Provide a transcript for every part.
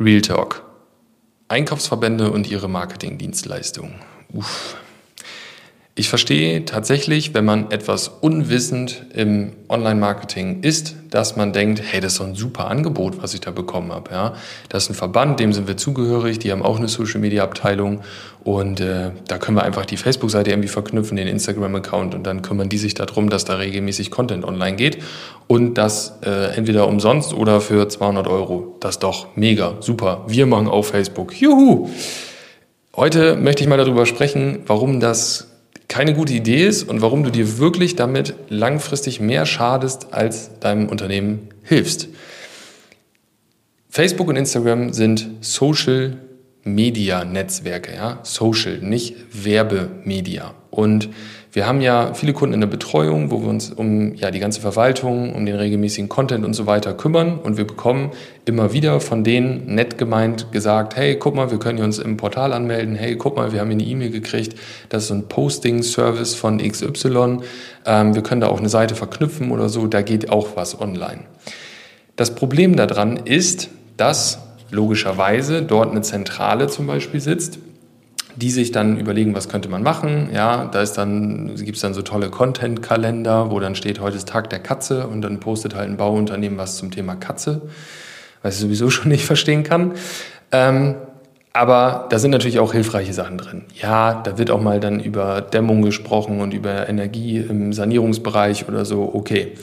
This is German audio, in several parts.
Real Talk. Einkaufsverbände und ihre Marketingdienstleistungen. Uff. Ich verstehe tatsächlich, wenn man etwas unwissend im Online-Marketing ist, dass man denkt, hey, das ist so ein super Angebot, was ich da bekommen habe. Ja? Das ist ein Verband, dem sind wir zugehörig, die haben auch eine Social-Media-Abteilung und äh, da können wir einfach die Facebook-Seite irgendwie verknüpfen, den Instagram-Account und dann kümmern die sich darum, dass da regelmäßig Content online geht und das äh, entweder umsonst oder für 200 Euro. Das ist doch mega, super. Wir machen auf Facebook. Juhu! Heute möchte ich mal darüber sprechen, warum das keine gute Idee ist und warum du dir wirklich damit langfristig mehr schadest, als deinem Unternehmen hilfst. Facebook und Instagram sind Social Media Netzwerke, ja, Social, nicht Werbemedia. Und wir haben ja viele Kunden in der Betreuung, wo wir uns um ja, die ganze Verwaltung, um den regelmäßigen Content und so weiter kümmern. Und wir bekommen immer wieder von denen nett gemeint gesagt, hey, guck mal, wir können uns im Portal anmelden. Hey, guck mal, wir haben hier eine E-Mail gekriegt. Das ist ein Posting-Service von XY. Ähm, wir können da auch eine Seite verknüpfen oder so. Da geht auch was online. Das Problem daran ist, dass logischerweise dort eine Zentrale zum Beispiel sitzt, die sich dann überlegen, was könnte man machen. Ja, da ist dann, gibt es dann so tolle Content-Kalender, wo dann steht, heute ist Tag der Katze und dann postet halt ein Bauunternehmen was zum Thema Katze, was ich sowieso schon nicht verstehen kann. Ähm, aber da sind natürlich auch hilfreiche Sachen drin. Ja, da wird auch mal dann über Dämmung gesprochen und über Energie im Sanierungsbereich oder so. Okay.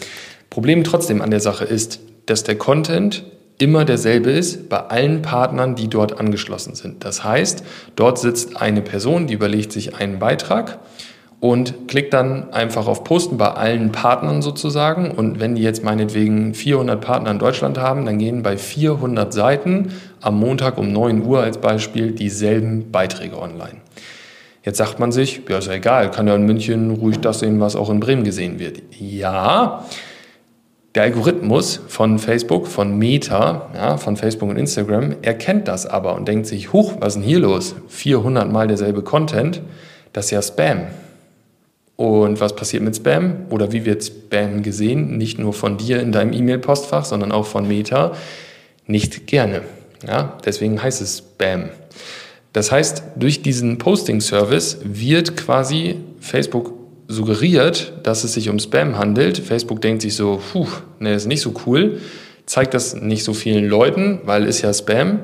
Problem trotzdem an der Sache ist, dass der Content immer derselbe ist bei allen Partnern, die dort angeschlossen sind. Das heißt, dort sitzt eine Person, die überlegt sich einen Beitrag und klickt dann einfach auf Posten bei allen Partnern sozusagen. Und wenn die jetzt meinetwegen 400 Partner in Deutschland haben, dann gehen bei 400 Seiten am Montag um 9 Uhr als Beispiel dieselben Beiträge online. Jetzt sagt man sich, ja, ist ja egal, kann ja in München ruhig das sehen, was auch in Bremen gesehen wird. Ja, der Algorithmus von Facebook, von Meta, ja, von Facebook und Instagram, erkennt das aber und denkt sich, huch, was ist denn hier los? 400 mal derselbe Content, das ist ja Spam. Und was passiert mit Spam? Oder wie wird Spam gesehen? Nicht nur von dir in deinem E-Mail-Postfach, sondern auch von Meta. Nicht gerne. Ja, deswegen heißt es Spam. Das heißt, durch diesen Posting-Service wird quasi Facebook suggeriert, dass es sich um Spam handelt. Facebook denkt sich so, puh, ne, ist nicht so cool, zeigt das nicht so vielen Leuten, weil ist ja Spam.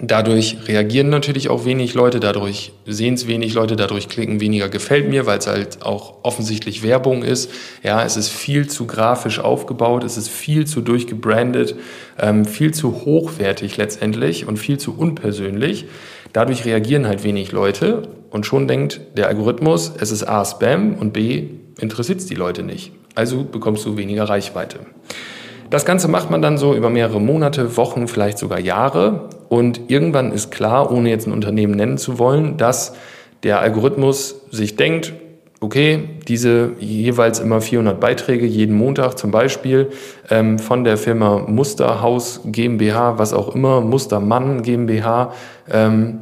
Dadurch reagieren natürlich auch wenig Leute, dadurch sehen es wenig Leute, dadurch klicken weniger gefällt mir, weil es halt auch offensichtlich Werbung ist. Ja, es ist viel zu grafisch aufgebaut, es ist viel zu durchgebrandet, ähm, viel zu hochwertig letztendlich und viel zu unpersönlich. Dadurch reagieren halt wenig Leute und schon denkt der Algorithmus, es ist A Spam und B interessiert es die Leute nicht. Also bekommst du weniger Reichweite. Das Ganze macht man dann so über mehrere Monate, Wochen, vielleicht sogar Jahre. Und irgendwann ist klar, ohne jetzt ein Unternehmen nennen zu wollen, dass der Algorithmus sich denkt, okay, diese jeweils immer 400 Beiträge jeden Montag zum Beispiel ähm, von der Firma Musterhaus GmbH, was auch immer, Mustermann GmbH, ähm,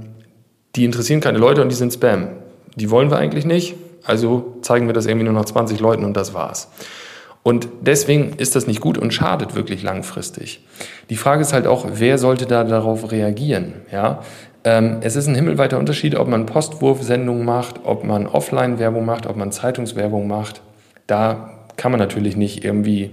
die interessieren keine Leute und die sind Spam. Die wollen wir eigentlich nicht, also zeigen wir das irgendwie nur noch 20 Leuten und das war's. Und deswegen ist das nicht gut und schadet wirklich langfristig. Die Frage ist halt auch, wer sollte da darauf reagieren? Ja, ähm, es ist ein himmelweiter Unterschied, ob man Postwurfsendungen macht, ob man Offline-Werbung macht, ob man Zeitungswerbung macht. Da kann man natürlich nicht irgendwie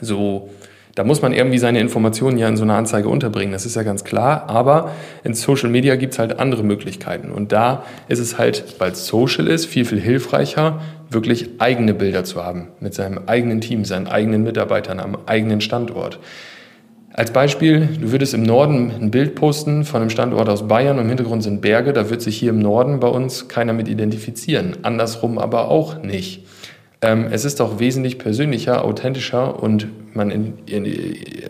so da muss man irgendwie seine Informationen ja in so einer Anzeige unterbringen, das ist ja ganz klar. Aber in Social Media gibt es halt andere Möglichkeiten. Und da ist es halt, weil es Social ist, viel, viel hilfreicher, wirklich eigene Bilder zu haben. Mit seinem eigenen Team, seinen eigenen Mitarbeitern am eigenen Standort. Als Beispiel, du würdest im Norden ein Bild posten von einem Standort aus Bayern und im Hintergrund sind Berge, da wird sich hier im Norden bei uns keiner mit identifizieren. Andersrum aber auch nicht. Ähm, es ist auch wesentlich persönlicher, authentischer und man, in, in,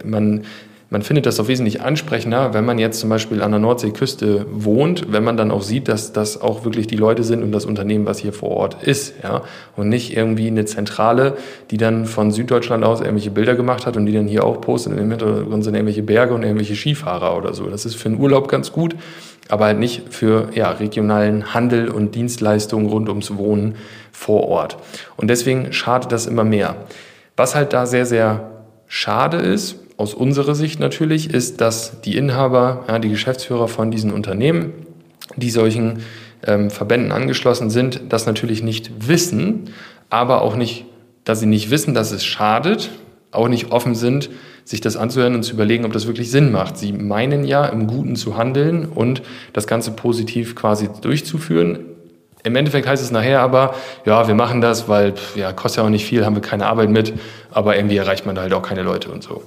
man, man findet das auch wesentlich ansprechender, wenn man jetzt zum Beispiel an der Nordseeküste wohnt, wenn man dann auch sieht, dass das auch wirklich die Leute sind und das Unternehmen, was hier vor Ort ist, ja, und nicht irgendwie eine Zentrale, die dann von Süddeutschland aus irgendwelche Bilder gemacht hat und die dann hier auch postet und im Hintergrund sind irgendwelche Berge und irgendwelche Skifahrer oder so. Das ist für einen Urlaub ganz gut, aber halt nicht für ja, regionalen Handel und Dienstleistungen rund ums Wohnen vor Ort. Und deswegen schadet das immer mehr. Was halt da sehr, sehr schade ist aus unserer Sicht natürlich, ist, dass die Inhaber, ja, die Geschäftsführer von diesen Unternehmen, die solchen ähm, Verbänden angeschlossen sind, das natürlich nicht wissen, aber auch nicht, dass sie nicht wissen, dass es schadet, auch nicht offen sind, sich das anzuhören und zu überlegen, ob das wirklich Sinn macht. Sie meinen ja, im Guten zu handeln und das Ganze positiv quasi durchzuführen. Im Endeffekt heißt es nachher aber, ja, wir machen das, weil ja, kostet ja auch nicht viel, haben wir keine Arbeit mit, aber irgendwie erreicht man da halt auch keine Leute und so.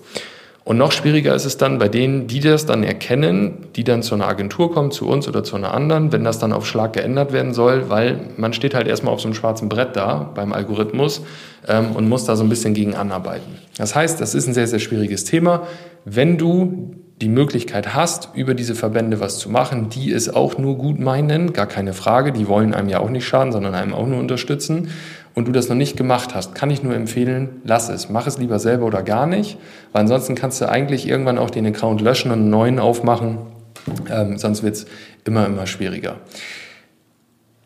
Und noch schwieriger ist es dann bei denen, die das dann erkennen, die dann zu einer Agentur kommen, zu uns oder zu einer anderen, wenn das dann auf Schlag geändert werden soll, weil man steht halt erstmal auf so einem schwarzen Brett da beim Algorithmus ähm, und muss da so ein bisschen gegen anarbeiten. Das heißt, das ist ein sehr, sehr schwieriges Thema. Wenn du die Möglichkeit hast, über diese Verbände was zu machen, die es auch nur gut meinen, gar keine Frage, die wollen einem ja auch nicht schaden, sondern einem auch nur unterstützen und du das noch nicht gemacht hast, kann ich nur empfehlen, lass es. Mach es lieber selber oder gar nicht, weil ansonsten kannst du eigentlich irgendwann auch den Account löschen und einen neuen aufmachen, ähm, sonst wird es immer, immer schwieriger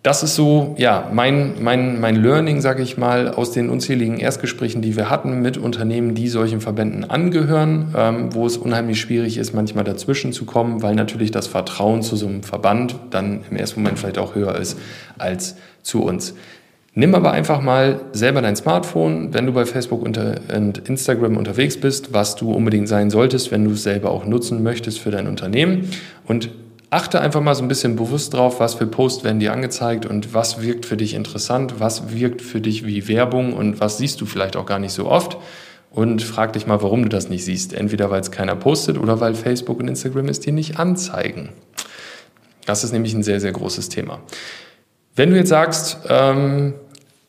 das ist so, ja, mein, mein, mein Learning, sage ich mal, aus den unzähligen Erstgesprächen, die wir hatten mit Unternehmen, die solchen Verbänden angehören, ähm, wo es unheimlich schwierig ist, manchmal dazwischen zu kommen, weil natürlich das Vertrauen zu so einem Verband dann im ersten Moment vielleicht auch höher ist als zu uns. Nimm aber einfach mal selber dein Smartphone, wenn du bei Facebook und Instagram unterwegs bist, was du unbedingt sein solltest, wenn du es selber auch nutzen möchtest für dein Unternehmen und achte einfach mal so ein bisschen bewusst drauf, was für Posts werden dir angezeigt und was wirkt für dich interessant, was wirkt für dich wie Werbung und was siehst du vielleicht auch gar nicht so oft. Und frag dich mal, warum du das nicht siehst. Entweder weil es keiner postet oder weil Facebook und Instagram es dir nicht anzeigen. Das ist nämlich ein sehr, sehr großes Thema. Wenn du jetzt sagst, ähm,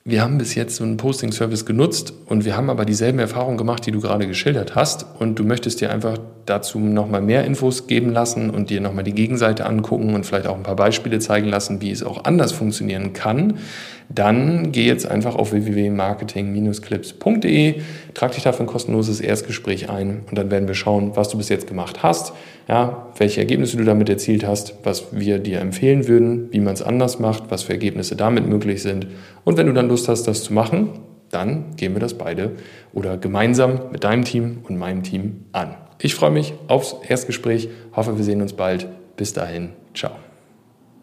wir haben bis jetzt so einen Posting-Service genutzt und wir haben aber dieselben Erfahrungen gemacht, die du gerade geschildert hast und du möchtest dir einfach dazu nochmal mehr Infos geben lassen und dir nochmal die Gegenseite angucken und vielleicht auch ein paar Beispiele zeigen lassen, wie es auch anders funktionieren kann, dann geh jetzt einfach auf www.marketing-clips.de, trag dich dafür ein kostenloses Erstgespräch ein und dann werden wir schauen, was du bis jetzt gemacht hast, ja, welche Ergebnisse du damit erzielt hast, was wir dir empfehlen würden, wie man es anders macht, was für Ergebnisse damit möglich sind. Und wenn du dann Lust hast, das zu machen, dann gehen wir das beide oder gemeinsam mit deinem Team und meinem Team an. Ich freue mich aufs Erstgespräch, hoffe, wir sehen uns bald. Bis dahin, ciao.